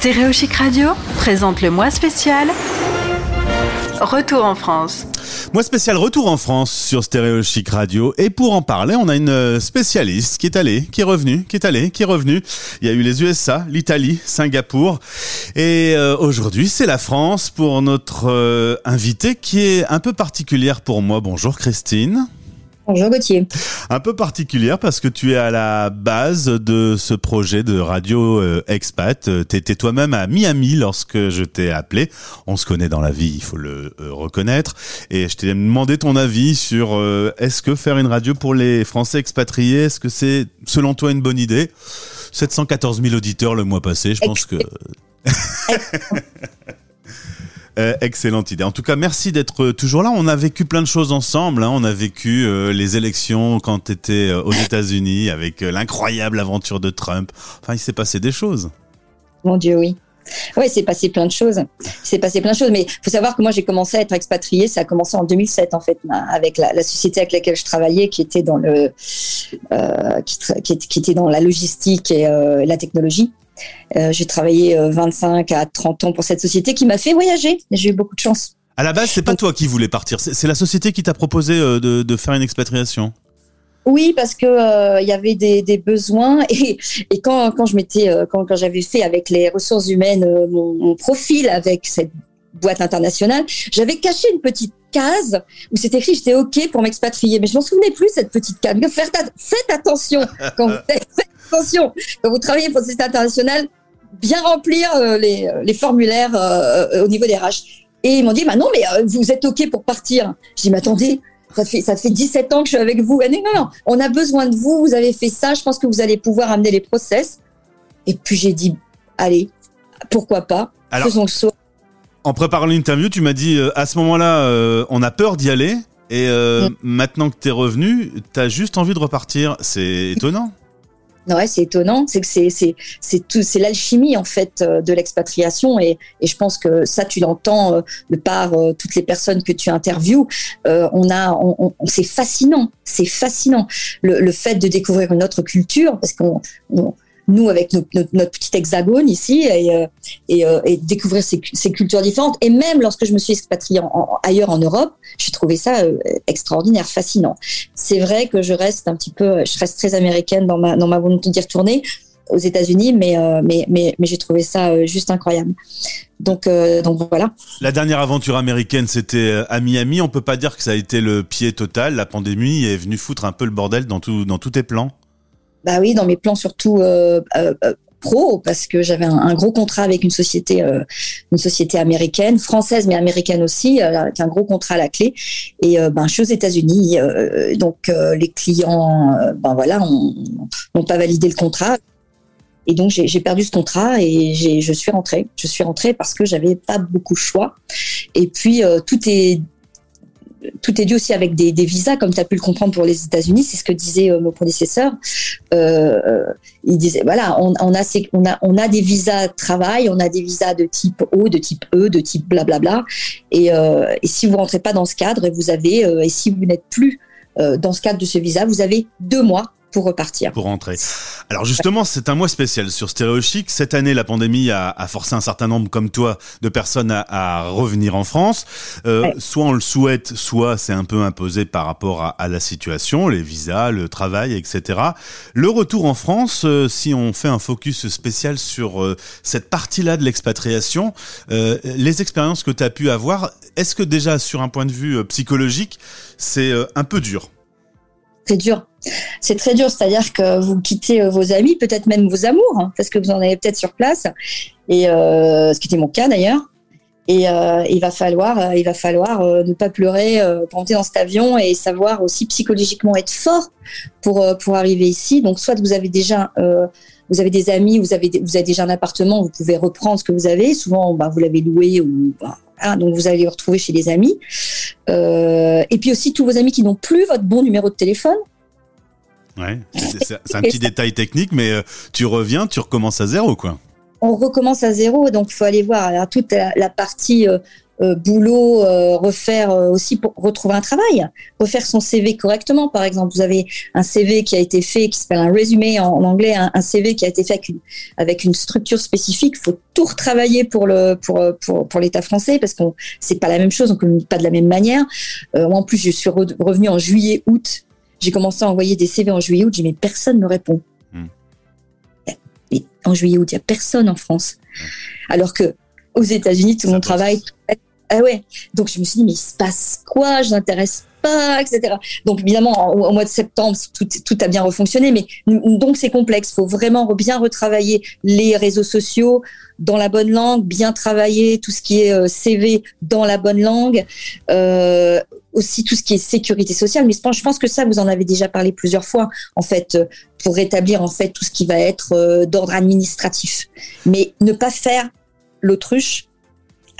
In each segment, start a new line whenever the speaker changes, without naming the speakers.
Stéréochic Radio présente le mois spécial Retour en France.
Mois spécial Retour en France sur Stéréo Chic Radio. Et pour en parler, on a une euh, spécialiste qui est allée, qui est revenue, qui est allée, qui est revenue. Il y a eu les USA, l'Italie, Singapour. Et euh, aujourd'hui, c'est la France pour notre euh, invitée qui est un peu particulière pour moi. Bonjour Christine.
Bonjour Gauthier.
Un peu particulière parce que tu es à la base de ce projet de radio euh, expat. Euh, tu étais toi-même à Miami lorsque je t'ai appelé. On se connaît dans la vie, il faut le euh, reconnaître. Et je t'ai demandé ton avis sur est-ce que faire une radio pour les Français expatriés, est-ce que c'est selon toi une bonne idée? 714 000 auditeurs le mois passé, je pense que... Euh, excellente idée. En tout cas, merci d'être toujours là. On a vécu plein de choses ensemble. Hein. On a vécu euh, les élections quand tu étais euh, aux États-Unis avec l'incroyable aventure de Trump. Enfin, il s'est passé des choses.
Mon Dieu, oui. Oui, c'est passé plein de choses. C'est passé plein de choses. Mais il faut savoir que moi, j'ai commencé à être expatriée. Ça a commencé en 2007, en fait, avec la, société avec laquelle je travaillais, qui était dans le, était dans la logistique et la technologie. Euh, j'ai travaillé 25 euh, à 30 ans pour cette société qui m'a fait voyager. J'ai eu beaucoup de chance.
À la base, c'est pas toi qui voulais partir, c'est la société qui t'a proposé euh, de, faire une expatriation.
Oui, parce que il y avait des, besoins et, quand, quand je m'étais quand, j'avais fait avec les ressources humaines mon, profil avec cette boîte internationale, j'avais caché une petite case où c'était écrit j'étais ok pour m'expatrier, mais je m'en souvenais plus cette petite case. Faites, attention quand vous, attention, quand vous travaillez pour le système international, bien remplir euh, les, euh, les, formulaires euh, au niveau des RH. Et ils m'ont dit, bah non, mais vous êtes OK pour partir. Je dis, mais attendez, ça fait, ça fait 17 ans que je suis avec vous. non, non, on a besoin de vous, vous avez fait ça, je pense que vous allez pouvoir amener les process. Et puis j'ai dit, allez, pourquoi pas,
Alors, faisons le saut. En préparant l'interview, tu m'as dit, à ce moment-là, on a peur d'y aller. Et mm. maintenant que tu es revenu, tu as juste envie de repartir. C'est étonnant.
Ouais, c'est étonnant. C'est que c'est c'est tout c'est l'alchimie en fait euh, de l'expatriation et et je pense que ça tu l'entends euh, de par euh, toutes les personnes que tu interviews. on a on, c'est fascinant, c'est fascinant le, le fait de découvrir une autre culture parce qu'on nous avec notre, petit hexagone ici et, euh, euh, découvrir ces, cultures différentes. Et même lorsque je me suis expatriée ailleurs en Europe, j'ai trouvé ça euh, extraordinaire, fascinant. C'est vrai que je reste un petit peu, je reste très américaine dans ma, dans ma volonté d'y retourner aux États-Unis, mais, mais, mais, j'ai trouvé ça juste incroyable. Donc, donc voilà.
La dernière aventure américaine, c'était à Miami. On peut pas dire que ça a été le pied total. La pandémie est venue foutre un peu le bordel dans, tout, dans tous tes plans.
Bah oui, dans mes plans surtout euh, euh, euh, pro parce que j'avais un, gros contrat avec une société une société américaine française mais américaine aussi avec un gros contrat à la clé. Et ben je suis aux États-Unis donc les clients ben voilà n'ont pas validé le contrat. Et donc j'ai perdu ce contrat et je suis rentrée. Je suis rentrée parce que j'avais pas beaucoup de choix. Et puis tout est tout est dû aussi avec des, visas, comme tu as pu le comprendre pour les États-Unis. C'est ce que disait euh, mon prédécesseur. Euh, euh, il disait voilà, on, a, des visas travail, on a des visas de type O, de type E, de type blablabla. Et, euh, et si vous rentrez pas dans ce cadre, et si vous n'êtes plus dans ce cadre de ce visa, vous avez deux mois pour repartir.
Pour rentrer. Alors justement, c'est un mois spécial sur Stéréo Chic. Cette année, la pandémie a, a, forcé un certain nombre, comme toi, de personnes à, à revenir en France. Euh, Soit on le souhaite, soit c'est un peu imposé par rapport à, à, la situation, les visas, le travail, etc. Le retour en France, euh, si on fait un focus spécial sur euh, cette partie-là de l'expatriation, euh, les expériences que tu as pu avoir, est-ce que déjà sur un point de vue psychologique, c'est un peu dur?
C'est dur. C'est très dur, c'est-à-dire que vous quittez euh, vos amis, peut-être même vos amours, hein, parce que vous en avez peut-être sur place, et euh, ce qui était mon cas d'ailleurs. Et euh, il va falloir, il va falloir ne pas pleurer pour monter dans cet avion et savoir aussi psychologiquement être fort pour pour arriver ici. Donc soit vous avez déjà vous avez des amis, vous avez vous avez déjà un appartement, vous pouvez reprendre ce que vous avez. Souvent, bah, vous l'avez loué ou bah, donc vous allez le retrouver chez des amis. Euh, et puis aussi tous vos amis qui n'ont plus votre bon numéro de téléphone.
Ouais, c'est un petit détail technique, mais euh, tu reviens, tu recommences à zéro, quoi.
On recommence à zéro, donc faut aller voir. Alors, toute la, partie euh, euh, boulot, euh, refaire aussi pour retrouver un travail, refaire son CV correctement. Par exemple, vous avez un CV qui a été fait, qui s'appelle un résumé en, anglais, un, CV qui a été fait avec une, structure spécifique. Il faut tout retravailler pour le pour pour, l'État français parce qu'on c'est pas la même chose, on communique pas de la même manière. moi, en plus, je suis revenu en juillet, août. J'ai commencé à envoyer des CV en juillet, août. J'ai mais personne ne répond. En juillet, août, il y a personne en France. Alors que aux États-Unis, tout le monde travaille. Ah ouais. Donc je me suis dit, mais il se passe quoi? Je n'intéresse pas, etc. Donc évidemment, au, mois de septembre, tout, tout a bien refonctionné, mais donc c'est complexe. Il faut vraiment bien retravailler les réseaux sociaux dans la bonne langue, bien travailler tout ce qui est euh, CV dans la bonne langue, euh, aussi tout ce qui est sécurité sociale. Mais je pense que ça, vous en avez déjà parlé plusieurs fois, en fait, pour rétablir en fait tout ce qui va être euh, d'ordre administratif. Mais ne pas faire l'autruche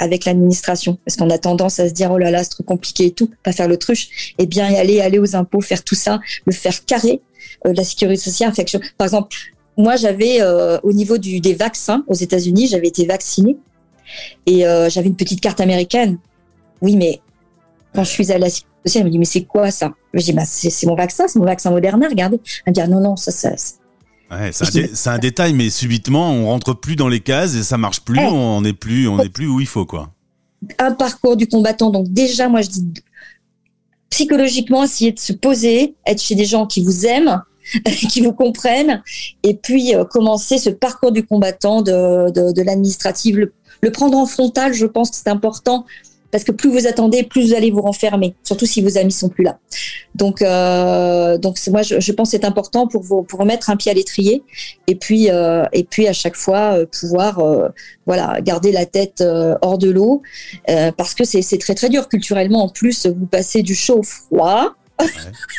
avec l'administration. Parce qu'on a tendance à se dire oh là là c'est trop compliqué et tout pas faire l'autruche. Et bien aller aller aux impôts faire tout ça le faire carré euh, la sécurité sociale par exemple moi j'avais euh, au niveau du des vaccins aux États-Unis j'avais été vaccinée. Et euh, j'avais une petite carte américaine. Oui mais quand je suis à la sécurité sociale elle me dit mais c'est quoi ça? Je dis bah c'est mon vaccin c'est mon vaccin Moderna regardez. Elle me dit ah, non non ça ça
Ouais, c'est un, détail, mais subitement, on rentre plus dans les cases et ça marche plus. On n'est plus, on n'est plus où il faut, quoi.
Un parcours du combattant. Donc déjà, moi, je dis psychologiquement, essayer de se poser, être chez des gens qui vous aiment, qui vous comprennent, et puis euh, commencer ce parcours du combattant de, de, de l'administrative. Le, le, prendre en frontal, je pense que c'est important parce que plus vous attendez, plus vous allez vous renfermer, surtout si vos amis sont plus là. Donc, euh, donc moi, je, je, pense que c'est important pour vous pour remettre un pied à l'étrier et puis euh, et puis à chaque fois euh, pouvoir voilà garder la tête hors de l'eau parce que c'est très très dur culturellement. En plus, vous passez du chaud au froid.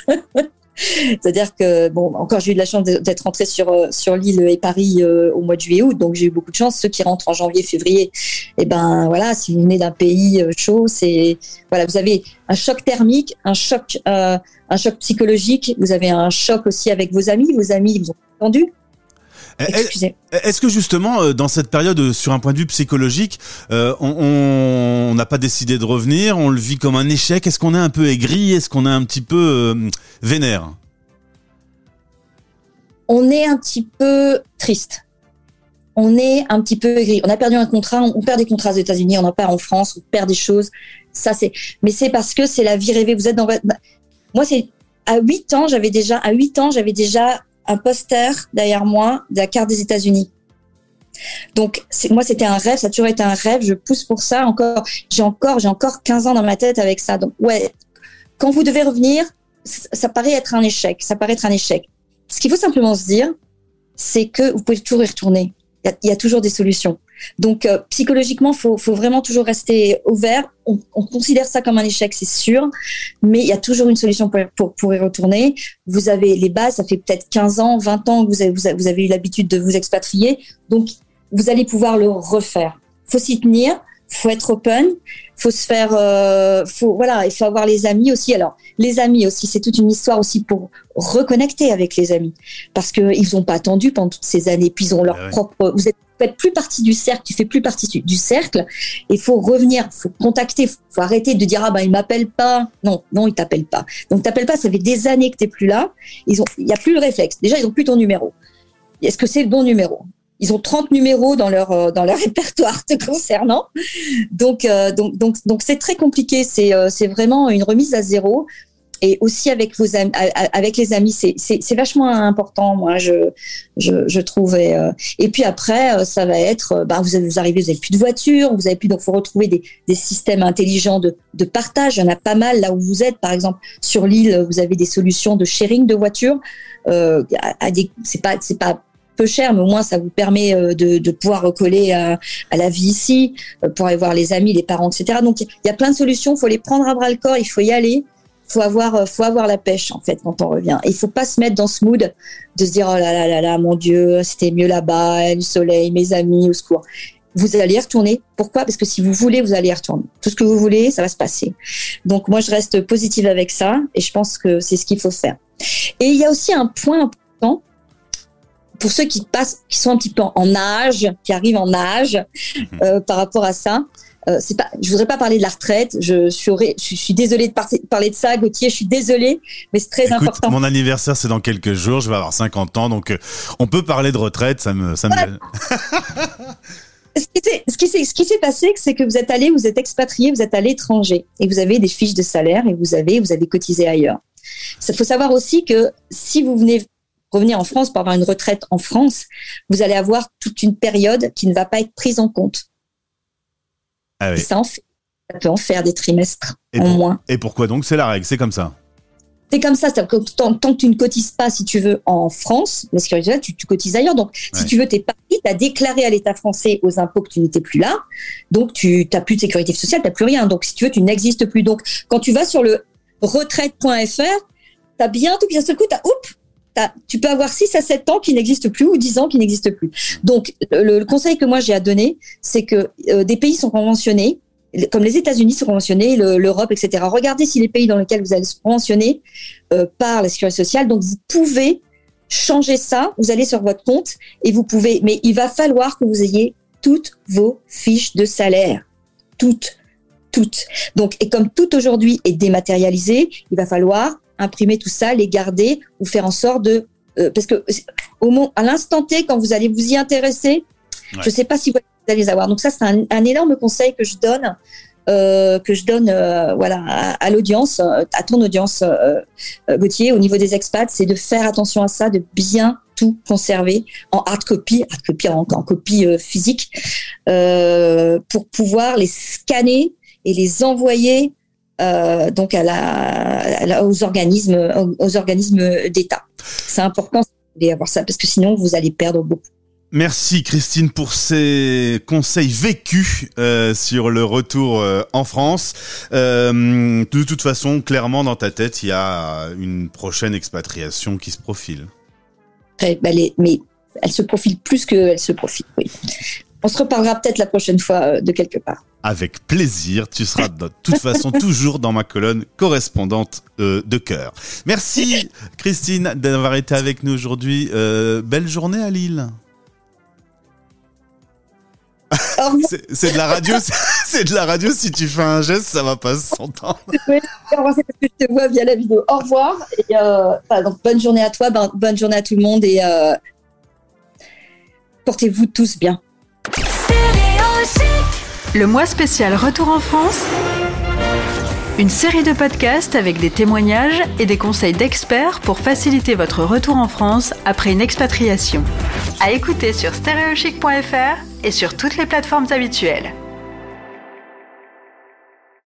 Ouais. C'est-à-dire que, bon, encore, j'ai eu de la chance d'être rentrée sur, euh, sur l'île et Paris euh, au mois de juillet-août, donc j'ai eu beaucoup de chance. Ceux qui rentrent en janvier, février, eh ben voilà, si vous venez d'un pays euh, chaud, c'est voilà, vous avez un choc thermique, un choc, euh, un choc psychologique. Vous avez un choc aussi avec vos amis. Vos amis vous ont entendu.
Eh, eh, est-ce que justement, dans cette période, sur un point de vue psychologique, on n'a pas décidé de revenir On le vit comme un échec Est-ce qu'on est un peu aigri Est-ce qu'on est un petit peu vénère?
On est un petit peu triste. On est un petit peu aigri. On a perdu un contrat, on perd des contrats aux États-Unis, on en perd en France, on perd des choses. Ça, c'est. Mais c'est parce que c'est la vie rêvée. Vous êtes dans votre. Moi, c'est à 8 ans, j'avais déjà à 8 ans, j'avais déjà un poster derrière moi de la carte des États-Unis. Donc moi c'était un rêve, ça a toujours été un rêve, je pousse pour ça encore, j'ai encore j'ai encore 15 ans dans ma tête avec ça. Donc ouais, quand vous devez revenir, ça paraît être un échec. Ça paraît être un échec. Ce qu'il faut simplement se dire, c'est que vous pouvez toujours y retourner. Il y a, toujours des solutions. Donc euh, psychologiquement, faut, faut vraiment toujours rester ouvert. On, on considère ça comme un échec, c'est sûr, mais il y a toujours une solution pour, pour, pour, y retourner. Vous avez les bases, ça fait peut-être 15 ans, 20 ans que vous avez, vous avez eu l'habitude de vous expatrier, donc vous allez pouvoir le refaire. Faut s'y tenir, faut être open, faut se faire, euh, faut voilà, il faut avoir les amis aussi. Alors les amis aussi, c'est toute une histoire aussi pour reconnecter avec les amis, parce que ils ont pas attendu pendant toutes ces années, puis ils ont leur ah propre. Vous êtes faites plus partie du cercle, tu fais plus partie du, cercle. Il faut revenir, faut contacter, faut arrêter de dire ah ben il m'appelle pas. Non, non, il t'appelle pas. Donc t'appelles pas, ça fait des années que t'es plus là. Ils ont, il y a plus le réflexe. Déjà ils ont plus ton numéro. Est-ce que c'est le bon numéro? Ils ont 30 numéros dans leur euh, dans leur répertoire te concernant. Donc euh, donc donc donc c'est très compliqué. C'est euh, c'est vraiment une remise à zéro. Et aussi avec vos amis, avec les amis, c'est c'est vachement important. Moi, je je, trouve. Et, et, puis après, ça va être, bah, vous, vous arrivez, vous avez plus de voiture, vous avez plus, donc faut retrouver des, des systèmes intelligents de, de partage. Il y en a pas mal là où vous êtes. Par exemple, sur l'île, vous avez des solutions de sharing de voitures. C'est pas c'est pas peu cher, mais au moins ça vous permet euh, de, pouvoir recoller à, la vie ici, euh, pour aller voir les amis, les parents, etc. Donc il y a plein de solutions. Il faut les prendre à bras le corps. Il faut y aller. Faut avoir, euh, faut avoir la pêche en fait quand on revient. Il faut pas se mettre dans ce mood de se dire oh là là là là mon Dieu c'était mieux là-bas, le soleil, mes amis, au secours vous allez y retourner. Pourquoi? Parce que si vous voulez, vous allez y retourner. Tout ce que vous voulez, ça va se passer. Donc moi, je reste positive avec ça et je pense que c'est ce qu'il faut faire. Et il y a aussi un point pour ceux qui passent, qui sont un petit peu en âge, qui arrivent en âge mhm. euh, par rapport à ça, euh, c'est pas, je voudrais pas parler de la retraite. Je suis, je suis désolée de parler de ça, Gauthier. Je suis désolée, mais c'est très important.
Mon anniversaire, c'est dans quelques jours. Je vais avoir 50 ans, donc euh, on peut parler de retraite. Ça me, ça me.
ce qui s'est ce qui s'est passé, c'est que vous êtes allé, vous êtes expatrié, vous êtes à l'étranger et vous avez des fiches de salaire et vous avez vous avez cotisé ailleurs. Il faut savoir aussi que si vous venez revenir en France pour avoir une retraite en France, vous allez avoir toute une période qui ne va pas être prise en compte.
Ah oui.
ça, peut en faire des trimestres
en
moins.
Et pourquoi donc? C'est la règle, c'est comme ça.
C'est comme ça, que tant, que tu ne cotises pas, si tu veux, en France, mais sécurité tu, tu cotises ailleurs. Donc, si tu veux, tu es parti, tu as déclaré à l'État français aux impôts que tu n'étais plus là. Donc, tu n'as plus de sécurité sociale, tu n'as plus rien. Donc, si tu veux, tu n'existes plus. Donc, quand tu vas sur le retraite.fr, tu as bien tout, puis d'un seul coup, tu as, oups, tu peux avoir 6 à 7 ans qui n'existent plus ou 10 ans qui n'existent plus. Donc, le, conseil que moi j'ai à donner, c'est que euh, des pays sont conventionnés, comme les États-Unis sont conventionnés, l'Europe, etc. Regardez si les pays dans lesquels vous allez se conventionner euh, par la sécurité sociale. Donc, vous pouvez changer ça. Vous allez sur votre compte et vous pouvez, mais il va falloir que vous ayez toutes vos fiches de salaire. Toutes. Toutes. Donc, et comme tout aujourd'hui est dématérialisé, il va falloir imprimer tout ça, les garder ou faire en sorte de euh, parce que au à l'instant T quand vous allez vous y intéresser, je ne sais pas si vous allez les avoir. Donc ça c'est un, énorme conseil que je donne euh, que je donne euh, voilà à, l'audience, à ton audience Gauthier au niveau des expats, c'est de faire attention à ça, de bien tout conserver en hard copy, hard copy en, en copie physique, pour pouvoir les scanner et les envoyer euh, donc à la, aux organismes, aux, organismes d'État. C'est important d'avoir ça parce que sinon vous allez perdre beaucoup.
Merci Christine pour ces conseils vécus euh, sur le retour euh, en France. de toute façon, clairement dans ta tête, il y a une prochaine expatriation qui se profile.
mais elle se profile plus qu'elle se profile. Oui. On se reparlera peut-être la prochaine fois de quelque part.
Avec plaisir, tu seras de toute façon toujours dans ma colonne correspondante euh, de cœur. Merci Christine d'avoir été avec nous aujourd'hui. Euh, belle journée à Lille. c'est de la radio, c'est de la radio. Si tu fais un geste, ça va pas s'entendre.
c'est parce que je te vois via la vidéo. Au revoir et euh, bonne journée à toi, bonne journée à tout le monde et portez-vous tous bien.
Le mois spécial Retour en France. Une série de podcasts avec des témoignages et des conseils d'experts pour faciliter votre retour en France après une expatriation. À écouter sur stereochic.fr et sur toutes les plateformes habituelles.